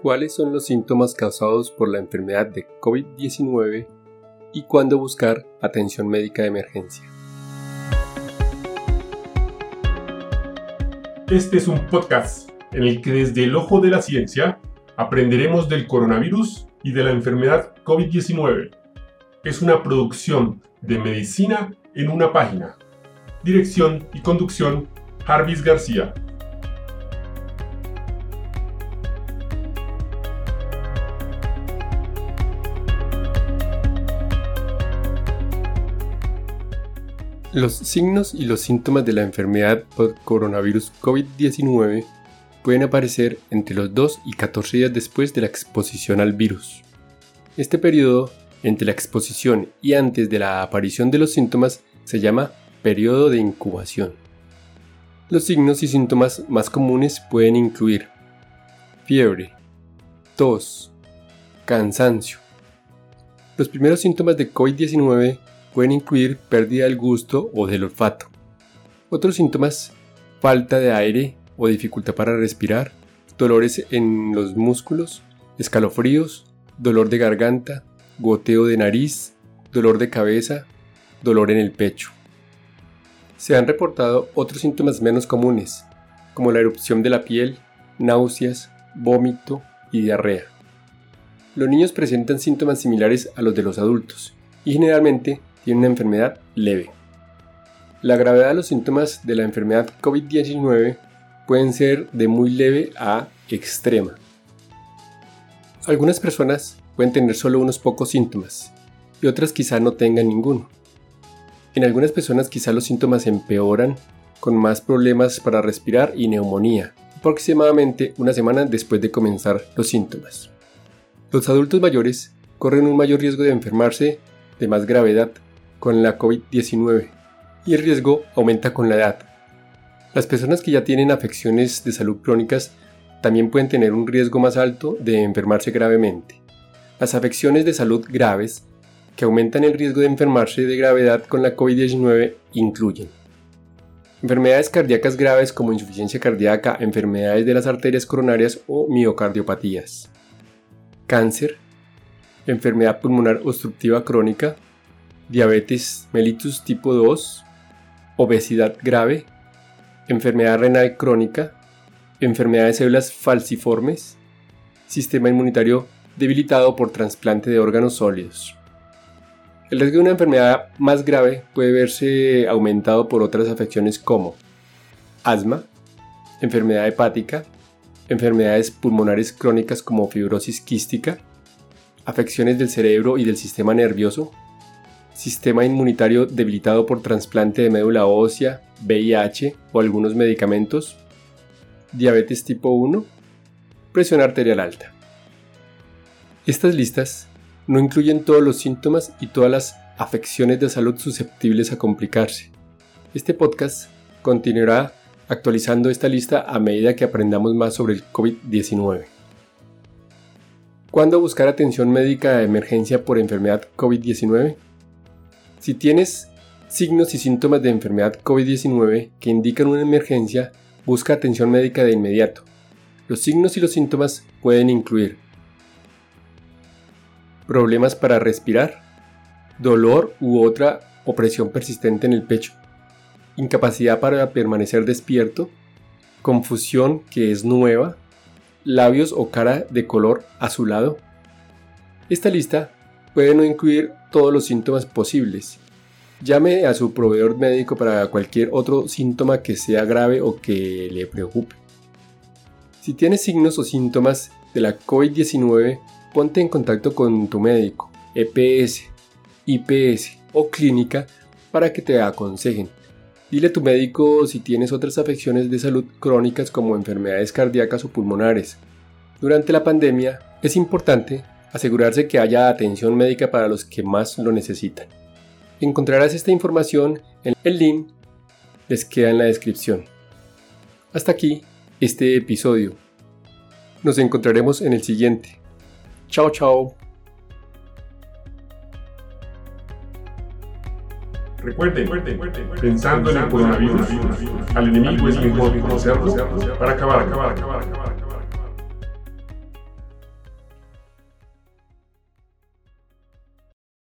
cuáles son los síntomas causados por la enfermedad de COVID-19 y cuándo buscar atención médica de emergencia. Este es un podcast en el que desde el ojo de la ciencia aprenderemos del coronavirus y de la enfermedad COVID-19. Es una producción de medicina en una página. Dirección y conducción, Jarvis García. Los signos y los síntomas de la enfermedad por coronavirus COVID-19 pueden aparecer entre los 2 y 14 días después de la exposición al virus. Este periodo entre la exposición y antes de la aparición de los síntomas se llama periodo de incubación. Los signos y síntomas más comunes pueden incluir fiebre, tos, cansancio. Los primeros síntomas de COVID-19 pueden incluir pérdida del gusto o del olfato. Otros síntomas, falta de aire o dificultad para respirar, dolores en los músculos, escalofríos, dolor de garganta, goteo de nariz, dolor de cabeza, dolor en el pecho. Se han reportado otros síntomas menos comunes, como la erupción de la piel, náuseas, vómito y diarrea. Los niños presentan síntomas similares a los de los adultos y generalmente tiene una enfermedad leve. La gravedad de los síntomas de la enfermedad COVID-19 pueden ser de muy leve a extrema. Algunas personas pueden tener solo unos pocos síntomas y otras quizá no tengan ninguno. En algunas personas quizá los síntomas empeoran con más problemas para respirar y neumonía, aproximadamente una semana después de comenzar los síntomas. Los adultos mayores corren un mayor riesgo de enfermarse de más gravedad con la COVID-19 y el riesgo aumenta con la edad. Las personas que ya tienen afecciones de salud crónicas también pueden tener un riesgo más alto de enfermarse gravemente. Las afecciones de salud graves que aumentan el riesgo de enfermarse de gravedad con la COVID-19 incluyen enfermedades cardíacas graves como insuficiencia cardíaca, enfermedades de las arterias coronarias o miocardiopatías, cáncer, enfermedad pulmonar obstructiva crónica, diabetes mellitus tipo 2, obesidad grave, enfermedad renal crónica, enfermedad de células falciformes, sistema inmunitario debilitado por trasplante de órganos sólidos. El riesgo de una enfermedad más grave puede verse aumentado por otras afecciones como asma, enfermedad hepática, enfermedades pulmonares crónicas como fibrosis quística, afecciones del cerebro y del sistema nervioso, sistema inmunitario debilitado por trasplante de médula ósea, VIH o algunos medicamentos, diabetes tipo 1, presión arterial alta. Estas listas no incluyen todos los síntomas y todas las afecciones de salud susceptibles a complicarse. Este podcast continuará actualizando esta lista a medida que aprendamos más sobre el COVID-19. ¿Cuándo buscar atención médica de emergencia por enfermedad COVID-19? Si tienes signos y síntomas de enfermedad COVID-19 que indican una emergencia, busca atención médica de inmediato. Los signos y los síntomas pueden incluir problemas para respirar, dolor u otra opresión persistente en el pecho, incapacidad para permanecer despierto, confusión que es nueva, labios o cara de color azulado. Esta lista puede no incluir todos los síntomas posibles. Llame a su proveedor médico para cualquier otro síntoma que sea grave o que le preocupe. Si tienes signos o síntomas de la COVID-19, ponte en contacto con tu médico, EPS, IPS o clínica para que te aconsejen. Dile a tu médico si tienes otras afecciones de salud crónicas como enfermedades cardíacas o pulmonares. Durante la pandemia es importante asegurarse que haya atención médica para los que más lo necesitan. Encontrarás esta información en el link les queda en la descripción. Hasta aquí este episodio. Nos encontraremos en el siguiente. Chao, chao. Recuerden, pensando en el coronavirus, al enemigo es mejor conocerlo para acabar, acabar, acabar, acabar.